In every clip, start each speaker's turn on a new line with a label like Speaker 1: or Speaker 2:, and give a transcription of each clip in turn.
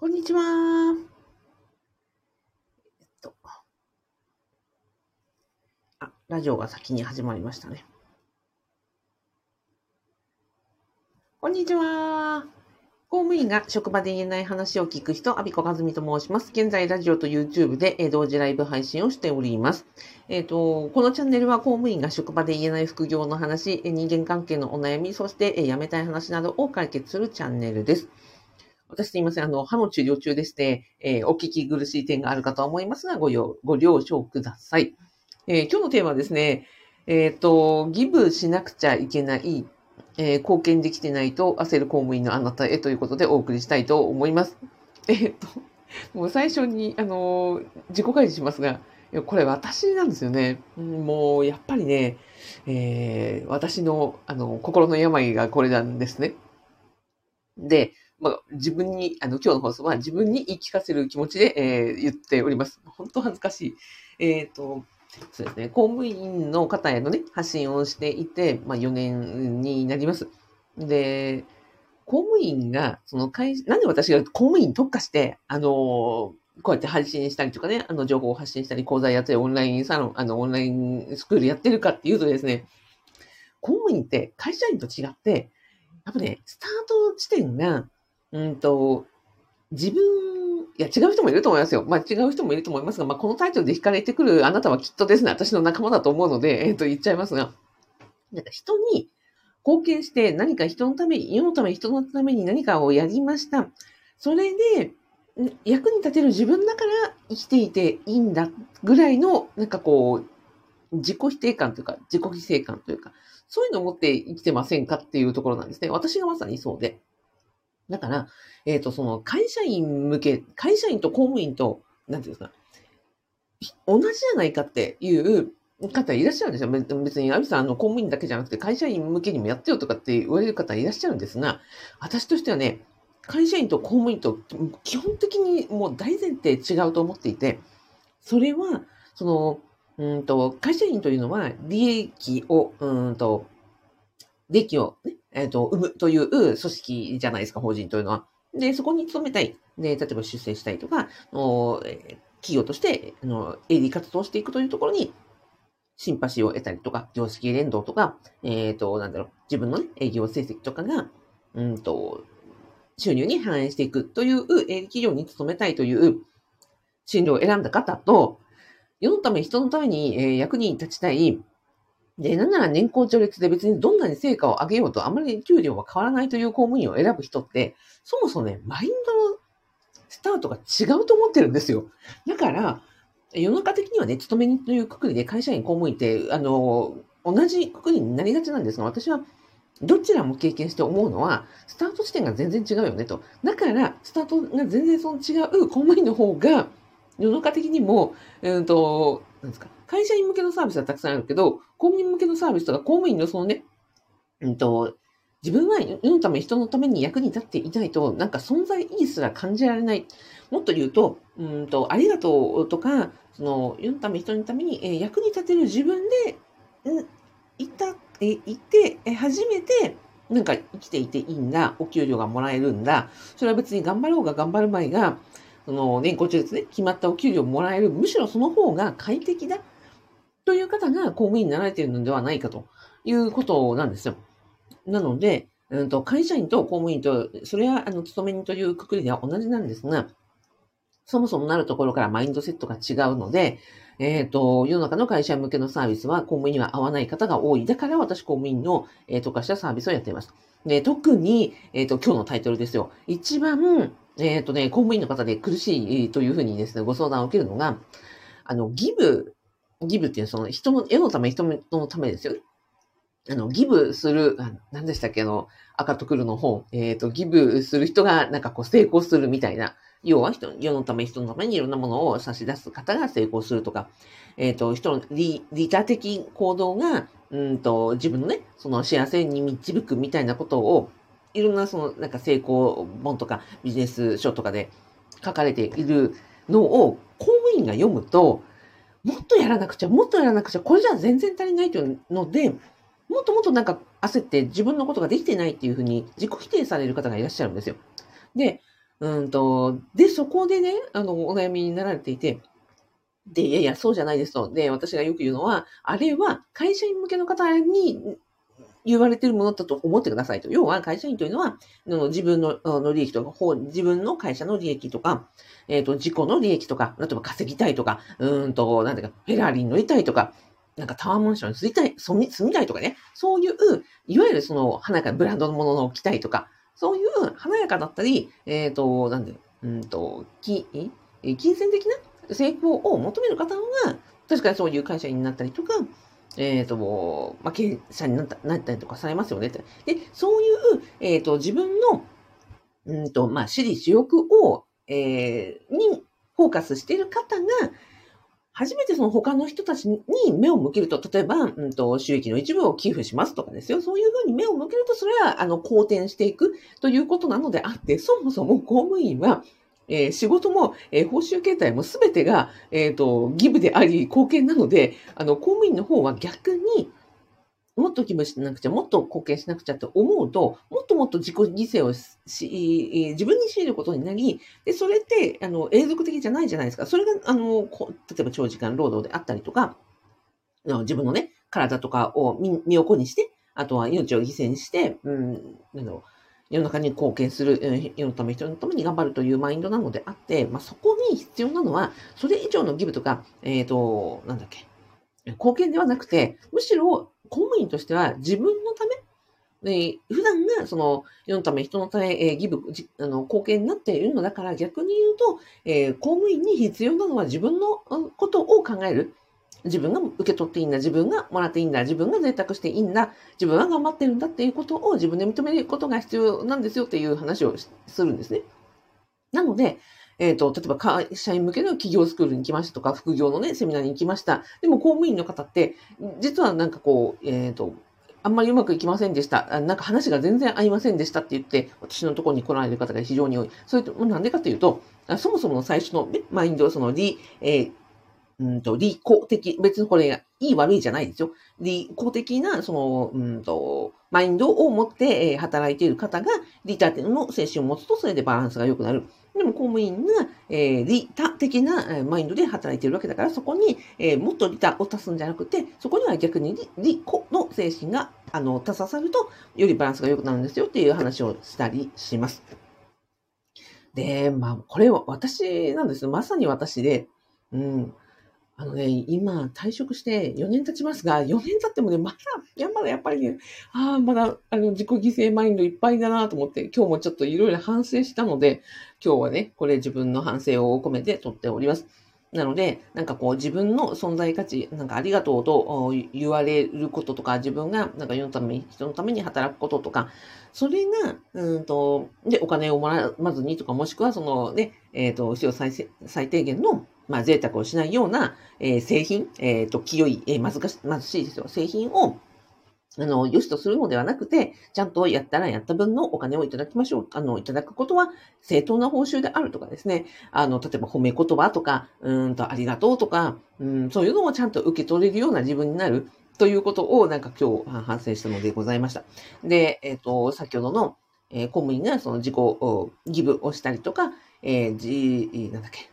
Speaker 1: こんにちは。えっと。あ、ラジオが先に始まりましたね。こんにちは。公務員が職場で言えない話を聞く人、アビコカズミと申します。現在、ラジオと YouTube で同時ライブ配信をしております。えっ、と、このチャンネルは公務員が職場で言えない副業の話、人間関係のお悩み、そしてえー辞めたい話などを解決するチャンネルです。私すいません。あの、歯の治療中でして、えーお聞き苦しい点があるかと思いますが、ご了ご了承ください。えー今日のテーマはですね、えっ、と、ギブしなくちゃいけない、えー貢献できてないと焦る公務員のあなたへということでお送りしたいと思います。えっ、と、もう最初に、あの自己開示しますが、これ私なんですよね。もう、やっぱりね、えー私の、あの、心の病がこれなんですね。で、まあ、自分に、あの、今日の放送は自分に言い聞かせる気持ちで、えー言っております。本当恥ずかしい。えっ、と、そうですね、公務員の方へのね、発信をしていて、まあ、4年になります。で、公務員が、その会、なんで私が公務員に特化して、あのこうやって配信したりとかね、あの、情報を発信したり、講座やったり、オンラインサロン、あの、オンラインスクールやってるかっていうとですね、公務員って会社員と違って、やっぱね、スタート地点が、うんと、自分、いや、違う人もいると思いますよ。まあ、違う人もいると思いますが、まあ、このタイトルで惹かれてくるあなたはきっとですね、私の仲間だと思うので、えっ、と、言っちゃいますが、なんか人に貢献して何か人のために、世のため、人のために何かをやりました。それで、役に立てる自分だから生きていていいんだぐらいの、なんかこう、自己否定感というか、自己犠牲感というか、そういうのを持って生きてませんかっていうところなんですね。私がまさにそうで。だから、えっ、と、その会社員向け、会社員と公務員と、なんていうんですか、同じじゃないかっていう方いらっしゃるんですよ。別別に、アビさん、あの、公務員だけじゃなくて、会社員向けにもやってよとかって言われる方いらっしゃるんですが、私としてはね、会社員と公務員と基本的にもう大前提違うと思っていて、それは、その、うんと、会社員というのは利益を、うんと、利益をね、えっ、と、生むという組織じゃないですか、法人というのは。で、そこに勤めたい。で、例えば出世したいとか、おえー企業として、あの、営利活動していくというところに、シンパシーを得たりとか、業績連動とか、えっ、と、なんだろう、自分のね、営業成績とかが、うんと、収入に反映していくという営利企業に勤めたいという進路を選んだ方と、世のため、人のために、え役に立ちたい、で、なんなら年功序列で別にどんなに成果を上げようとあまり給料は変わらないという公務員を選ぶ人って、そもそもね、マインドのスタートが違うと思ってるんですよ。だから、世の中的にはね、勤め人というくくりで会社員、公務員って、あの、同じくくりになりがちなんですが、私はどちらも経験して思うのは、スタート地点が全然違うよねと。だから、スタートが全然その違う公務員の方が、世の中的にも、うんと、なんですか、会社員向けのサービスはたくさんあるけど、公務員向けのサービスとか公務員のそのね、うんと、自分は世のため、人のために役に立っていないと、なんか存在意義すら感じられない。もっと言うと、うんと、ありがとうとか、その、世のため、人のために、えー役に立てる自分で、うん、いた、えーいて、え初めて、なんか生きていていいんだ、お給料がもらえるんだ、それは別に頑張ろうが頑張る前が、その、年功序列ね、決まったお給料もらえる、むしろその方が快適だ、という方が公務員になられているのではないかということなんですよ。なので、うんと、会社員と公務員と、それは、あの、勤め人というくくりでは同じなんですが、そもそもなるところからマインドセットが違うので、えっ、と、世の中の会社向けのサービスは公務員には合わない方が多い。だから私公務員の、えー特化したサービスをやっています。で、特に、えっ、と、今日のタイトルですよ。一番、えっ、とね、公務員の方で苦しいというふうにですね、ご相談を受けるのが、あの、ギブ、ギブっていうのはその人の、世のため、人のためですよ。あの、ギブする、あ何でしたっけ、あの、赤と黒の本、えっ、と、ギブする人がなんかこう成功するみたいな、要は人、世のため、人のためにいろんなものを差し出す方が成功するとか、えっ、と、人の利利他的行動が、うんと、自分のね、その幸せに導くみたいなことを、いろんなその、なんか成功本とかビジネス書とかで書かれているのを公務員が読むと、もっとやらなくちゃ、もっとやらなくちゃ、これじゃ全然足りないというので、もっともっとなんか焦って自分のことができてないっていうふうに自己否定される方がいらっしゃるんですよ。で、うんと、で、そこでね、あの、お悩みになられていて、で、いやいや、そうじゃないですと。で、私がよく言うのは、あれは会社員向けの方に言われてるものだと思ってくださいと。要は、会社員というのは、自分のの利益とか、自分の会社の利益とか、えっ、ー、と、自己の利益とか、例えば稼ぎたいとか、うんと、なんていうか、フェラーリに乗りたいとか、なんかタワーマンションに住みたい、住み住みたいとかね、そういう、いわゆるその、華やかなブランドのものを置きたいとか、そういう華やかだったり、えっ、ー、と、なんで、うんと、き、金銭的な成功を求める方が、確かにそういう会社員になったりとか、えっ、ー、と、まあ、経営者になったなったりとかされますよね。で、そういう、えっ、ー、と、自分の、うんと、まあ、私利私欲を、えー、にフォーカスしている方が、初めてその他の人たちに目を向けると、例えば、うんと、収益の一部を寄付しますとかですよ。そういうふうに目を向けると、それは、あの、好転していくということなのであって、そもそも公務員は、えー、仕事も、えー、報酬形態もすべてが、えっ、ー、と、義務であり、貢献なので、あの、公務員の方は逆に、もっと義務しなくちゃ、もっと貢献しなくちゃって思うと、もっともっと自己犠牲をし、自分に強いることになり、で、それって、あの、永続的じゃないじゃないですか。それが、あの、例えば長時間労働であったりとか、自分のね、体とかを身身を粉にして、あとは命を犠牲にして、うん、なんだろう、世の中に貢献する、世のため、人のために頑張るというマインドなのであって、まあ、そこに必要なのは、それ以上の義務とか、えっ、ー、と、なんだっけ、貢献ではなくて、むしろ公務員としては自分のため、えー、普段がその世のため、人のため、えー、義務、あの、貢献になっているのだから逆に言うと、えー、公務員に必要なのは自分のことを考える。自分が受け取っていいんだ、自分がもらっていいんだ、自分が贅沢していいんだ、自分は頑張ってるんだっていうことを自分で認めることが必要なんですよっていう話をするんですね。なので、えっ、ー、と、例えば会社員向けの企業スクールに行きましたとか、副業のね、セミナーに行きました。でも公務員の方って、実はなんかこう、えっ、ー、と、あんまりうまくいきませんでした。なんか話が全然合いませんでしたって言って、私のところに来られる方が非常に多い。それと、なんでかというと、そもそもの最初の、ね、マインド、その利、えー、うんと、利己的、別にこれ、いい悪いじゃないですよ。利己的な、その、うんと、マインドを持って、働いている方が、利他の精神を持つと、それでバランスが良くなる。でも公務員が、えー、利他的なマインドで働いているわけだから、そこに、えー、もっと利他を足すんじゃなくて、そこには逆に利己の精神が、あの、足ささると、よりバランスが良くなるんですよっていう話をしたりします。で、まあ、これは私なんですまさに私で、うん。あのね、今、退職して4年経ちますが、4年経ってもね、まだ、いや、まだやっぱりね、ああ、まだ、あの、自己犠牲マインドいっぱいだなと思って、今日もちょっといろいろ反省したので、今日はね、これ自分の反省を込めて撮っております。なので、なんかこう自分の存在価値、なんかありがとうと言われることとか、自分がなんか世のために、人のために働くこととか、それが、うんと、で、お金をもらわずにとか、もしくはそのね、えっ、ー、と、必要最最低限のまあ、贅沢をしないような、えー、製品、えっ、ー、と、清い、えー、貧し貧しいですよ。製品を、あの、良しとするのではなくて、ちゃんとやったらやった分のお金をいただきましょう。あの、いただくことは正当な報酬であるとかですね。あの、例えば褒め言葉とか、うんと、ありがとうとか、うん、そういうのをちゃんと受け取れるような自分になるということを、なんか今日反省したのでございました。で、えっ、ー、と、先ほどの、えー、公務員がその自己ギブをしたりとか、えー、じ、なんだっけ、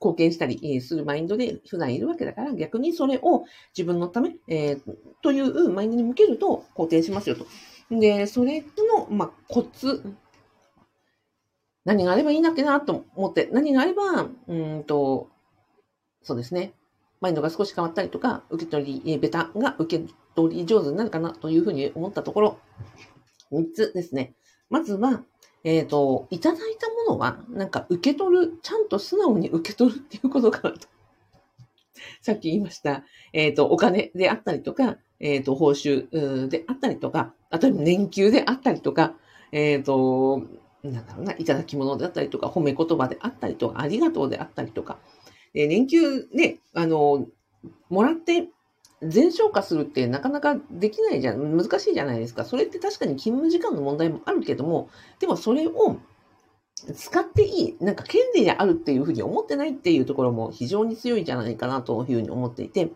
Speaker 1: 貢献したりするマインドで普段いるわけだから、逆にそれを自分のため、えー、というマインドに向けると肯定しますよと。で、それの、まあ、コツ、何があればいいんだっけなと思って、何があれば、うんと、そうですね、マインドが少し変わったりとか、受け取り、ベタが受け取り上手になるかなというふうに思ったところ、3つですね。まずは、えっ、ー、と、いただいたものは、なんか受け取る、ちゃんと素直に受け取るっていうことかなと。さっき言いました、えっ、ー、と、お金であったりとか、えっ、ー、と、報酬であったりとか、例えば年給であったりとか、えっ、と、なんだろうな、いただき物であったりとか、褒め言葉であったりとか、ありがとうであったりとか、で年給ね、あの、もらって全消化するってなかなかできないじゃん、難しいじゃないですか。それって確かに勤務時間の問題もあるけども、でもそれを使っていい、なんか権利であるっていうふうに思ってないっていうところも非常に強いんじゃないかなというふうに思っていて、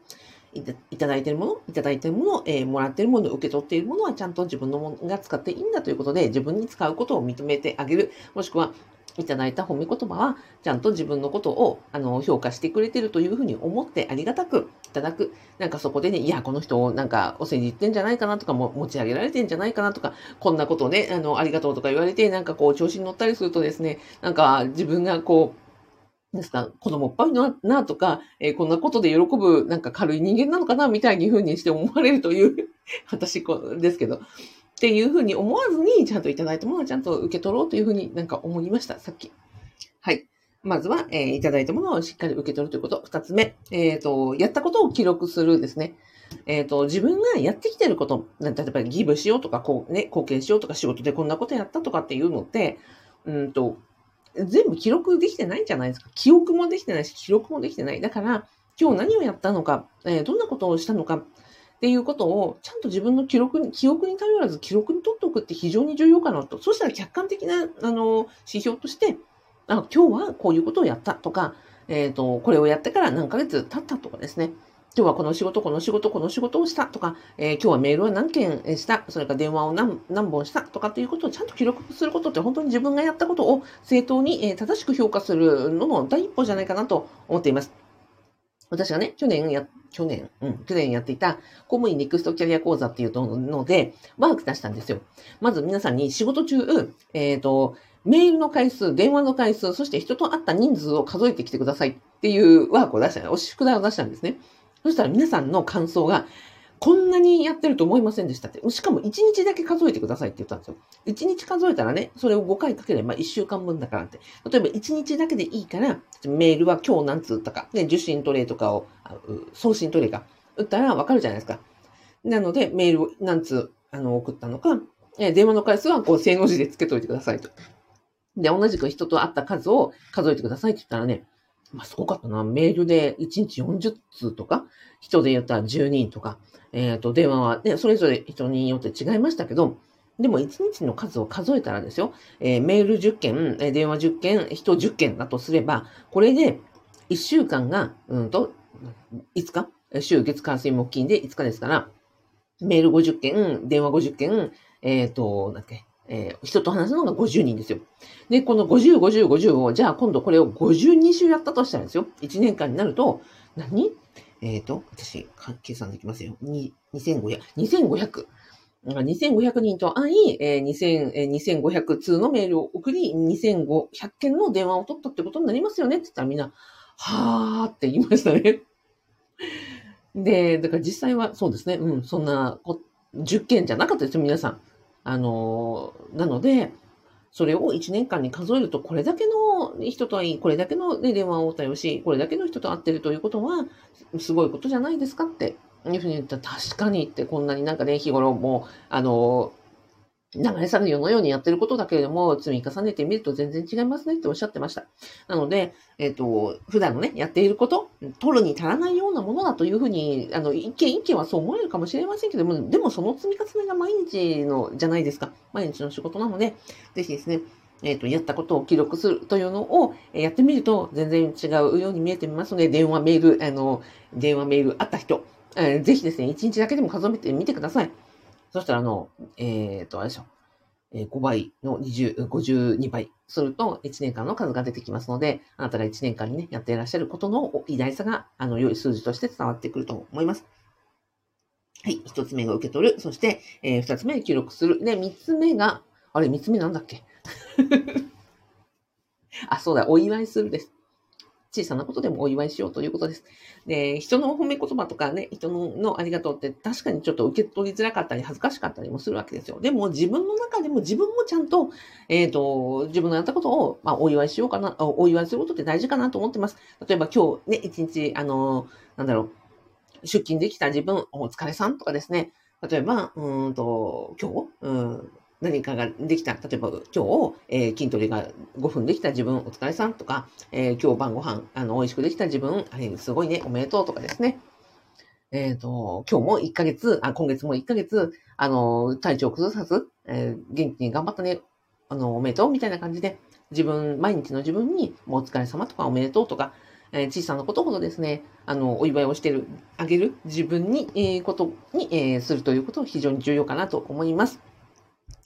Speaker 1: いただいているもの、いただいているもの、えー、もらっているもの、受け取っているものはちゃんと自分のものが使っていいんだということで、自分に使うことを認めてあげる。もしくは、いただいた褒め言葉は、ちゃんと自分のことを、あの、評価してくれてるというふうに思ってありがたくいただく。なんかそこでね、いや、この人、なんか、お世辞言ってんじゃないかなとか、も持ち上げられてんじゃないかなとか、こんなことをね、あの、ありがとうとか言われて、なんかこう、調子に乗ったりするとですね、なんか、自分がこう、ですか、子供っぽいな、なとか、えー、こんなことで喜ぶ、なんか軽い人間なのかな、みたいに風にして思われるという、私こですけど、っていうふうに思わずに、ちゃんといただいたものはちゃんと受け取ろうというふうになんか思いました、さっき。はい。まずは、えー、いただいたものをしっかり受け取るということ。二つ目、えっ、ー、と、やったことを記録するですね。えっ、ー、と、自分がやってきてること、例えばギブしようとか、こうね、貢献しようとか、仕事でこんなことやったとかっていうのって、うんと、全部記録できてないんじゃないですか。記憶もできてないし、記録もできてない。だから、今日何をやったのか、え、どんなことをしたのか、っていうことを、ちゃんと自分の記録に、記憶に頼らず記録に取っておくって非常に重要かなと。そうしたら客観的な、あの、指標として、あ、今日はこういうことをやったとか、えっ、ー、と、これをやってから何ヶ月経ったとかですね。今日はこの仕事、この仕事、この仕事をしたとか、えー、今日はメールを何件した、それから電話を何何本したとかっていうことをちゃんと記録することって本当に自分がやったことを正当に、えー、正しく評価するのの第一歩じゃないかなと思っています。私がね、去年や、去年、うん、去年やっていた公務員ネクストキャリア講座っていうので、ワーク出したんですよ。まず皆さんに仕事中、えっ、ー、と、メールの回数、電話の回数、そして人と会った人数を数えてきてくださいっていうワークを出した、お宿題を出したんですね。そしたら皆さんの感想が、こんなにやってると思いませんでしたって。しかも1日だけ数えてくださいって言ったんですよ。1日数えたらね、それを5回かければ1週間分だからって。例えば1日だけでいいから、メールは今日何通ったか、ね、受信トレイとかを、送信トレイか、打ったらわかるじゃないですか。なので、メールを何通あの送ったのか、電話の回数はこう正の字でつけといてくださいと。で、同じく人と会った数を数えてくださいって言ったらね、まあ、すごかったな。メールで1日40通とか、人で言ったら10人とか、えっ、ー、と、電話はね、それぞれ人によって違いましたけど、でも1日の数を数えたらですよ、えー、メール10件、え電話10件、人10件だとすれば、これで1週間が、うんと、5日週月火水木金で5日ですから、メール50件、電話50件、えっ、ー、と、なんだっけ、えー、人と話すのが50人ですよ。で、この50、50、50を、じゃあ今度これを52週やったとしたらですよ。1年間になると、何？えっ、ー、と、私、計算できますよ。2500、2500。2500人と会い、えー、2500通のメールを送り、2500件の電話を取ったってことになりますよねって言ったらみんな、はーって言いましたね。で、だから実際はそうですね、うん、そんな、10件じゃなかったですよ、皆さん。あの、なので、それを1年間に数えると、これだけの人と会い、これだけの、ね、電話を応対をし、これだけの人と会ってるということは、すごいことじゃないですかっていうふうに言ったら、確かにってこんなになんかね、日頃もう、あの、流れ作業のようにやってることだけれども、積み重ねてみると全然違いますねっておっしゃってました。なので、えっ、ー、と、普段のね、やっていること、取るに足らないようなものだというふうに、あの、一見一見はそう思えるかもしれませんけども、でもその積み重ねが毎日の、じゃないですか。毎日の仕事なので、ぜひですね、えっ、ー、と、やったことを記録するというのをやってみると全然違うように見えてみますので、電話、メール、あの、電話、メールあった人、えー、ぜひですね、1日だけでも数えてみてください。そしたら、あの、えっ、ー、と、あれでしょ。え5倍の20、52倍すると1年間の数が出てきますので、あなたが1年間にね、やっていらっしゃることの偉大さが、あの、良い数字として伝わってくると思います。はい。一つ目が受け取る。そして、えー、二つ目記録する。で、三つ目が、あれ、三つ目なんだっけ？あ、そうだ、お祝いするです。小さなことでもお祝いしようということです。で、人の褒め言葉とかね、人ののありがとうって確かにちょっと受け取りづらかったり恥ずかしかったりもするわけですよ。でも自分の中でも自分もちゃんと、えっ、ー、と、自分のやったことを、まあ、お祝いしようかな、お祝いすることって大事かなと思ってます。例えば今日ね、一日、あの、なんだろう、出勤できた自分、お疲れさんとかですね。例えば、うんと、今日、うん、何かができた。例えば、今日、えー、筋トレが5分できた自分、お疲れさんとか、えー、今日晩ご飯、あの、美味しくできた自分、あれ、すごいね、おめでとうとかですね。えっ、ー、と、今日も1ヶ月、あ、今月も1ヶ月、あの、体調を崩さず、えー、元気に頑張ったね、あの、おめでとうみたいな感じで、自分、毎日の自分に、もうお疲れ様とかおめでとうとか、えー、小さなことほどですね、あの、お祝いをしてる、あげる自分に、えー、ことに、えー、するということを非常に重要かなと思います。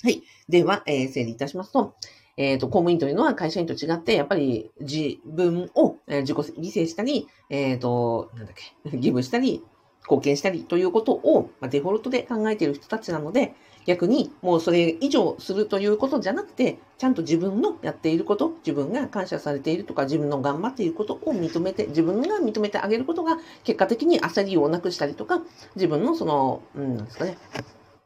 Speaker 1: はい。では、えー、整理いたしますと、えっ、ー、と、公務員というのは会社員と違って、やっぱり自分を自己犠牲したり、えっ、ー、と、なんだっけ、義務したり、貢献したりということを、まデフォルトで考えている人たちなので、逆にもうそれ以上するということじゃなくて、ちゃんと自分のやっていること、自分が感謝されているとか、自分の頑張っていることを認めて、自分が認めてあげることが、結果的に焦りをなくしたりとか、自分のその、うん、なんですかね、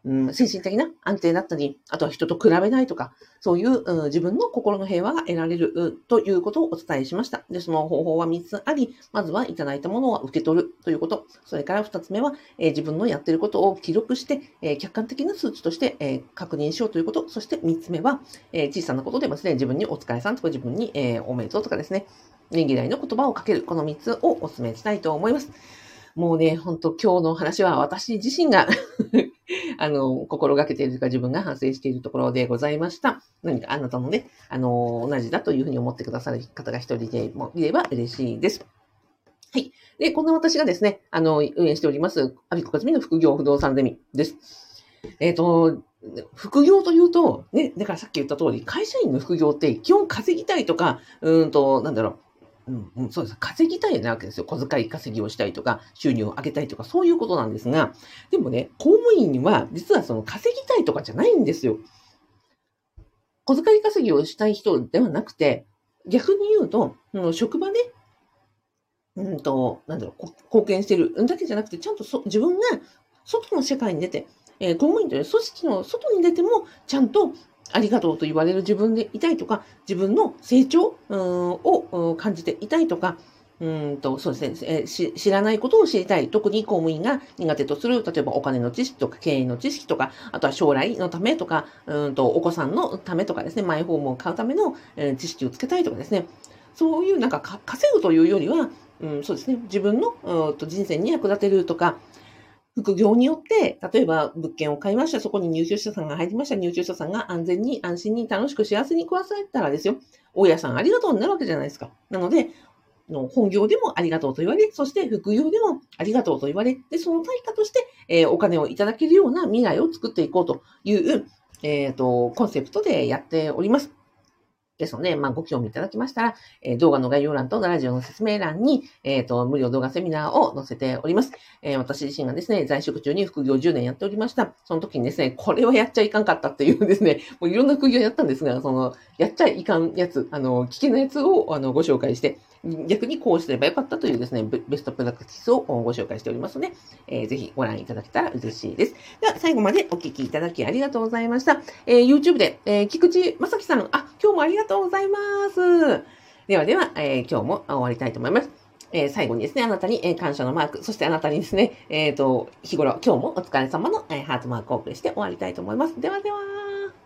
Speaker 1: うん、精神的な安定だったり、あとは人と比べないとか、そういう、うん、自分の心の平和が得られる、ということをお伝えしました。で、その方法は3つあり、まずはいただいたものを受け取るということ。それから2つ目は、えー、自分のやっていることを記録して、えー、客観的な数値として、えー、確認しようということ。そして3つ目は、え小さなことでもですね、自分にお疲れさんとか自分に、えおめでとうとかですね、ねぎらいの言葉をかける。この3つをお勧めしたいと思います。もうね、ほんと今日の話は私自身が あの、心がけているか自分が反省しているところでございました。何かあなたもね、あの、同じだというふうに思ってくださる方が一人でもいれば嬉しいです。はい。で、こんな私がですね、あの、運営しております、アビコカズミの副業不動産ゼミです。えっ、ー、と、副業というと、ね、だからさっき言った通り、会社員の副業って基本稼ぎたいとか、うんと、なんだろう、うんうん、そうです。稼ぎたいなわけですよ。小遣い稼ぎをしたいとか、収入を上げたいとか、そういうことなんですが、でもね、公務員は実はその稼ぎたいとかじゃないんですよ。小遣い稼ぎをしたい人ではなくて、逆に言うと、職場で、うんと、なんだろう、貢献してるだけじゃなくて、ちゃんとそ自分が外の世界に出て、えー、公務員という組織の外に出ても、ちゃんとありがとうと言われる自分でいたいとか、自分の成長を感じていたいとか、うんと、そうですね、え知らないことを知りたい。特に公務員が苦手とする、例えばお金の知識とか経営の知識とか、あとは将来のためとか、うんと、お子さんのためとかですね、マイホームを買うための、え知識をつけたいとかですね、そういうなんか稼ぐというよりは、うん、そうですね、自分のうと人生に役立てるとか、副業によって、例えば物件を買いました、そこに入居者さんが入りました、入居者さんが安全に、安心に、楽しく幸せに暮らされたらですよ、大家さんありがとうになるわけじゃないですか。なので、の本業でもありがとうと言われ、そして副業でもありがとうと言われ、で、その対価として、えー、お金をいただけるような未来を作っていこうという、えっ、ー、と、コンセプトでやっております。ですので、まあ、ご興味いただきましたら、えー、動画の概要欄とラジオの説明欄に、えっ、ー、と、無料動画セミナーを載せております。えー、私自身がですね、在職中に副業10年やっておりました。その時にですね、これはやっちゃいかんかったっていうですね、もういろんな副業やったんですが、その、やっちゃいかんやつ、あの、危険なやつを、あの、ご紹介して、逆にこうすればよかったというですね、ベストプラクティスをご紹介しておりますので、えー、ぜひご覧いただけたら嬉しいです。では、最後までお聞きいただきありがとうございました。えー、YouTube で、えー、菊池正樹さん、あ、今日もありがとうございます。ではでは、えー、今日も終わりたいと思います。えー、最後にですね、あなたに、え、感謝のマーク、そしてあなたにですね、えっ、ー、と、日頃、今日もお疲れ様の、え、ハートマークをお送りして終わりたいと思います。ではでは。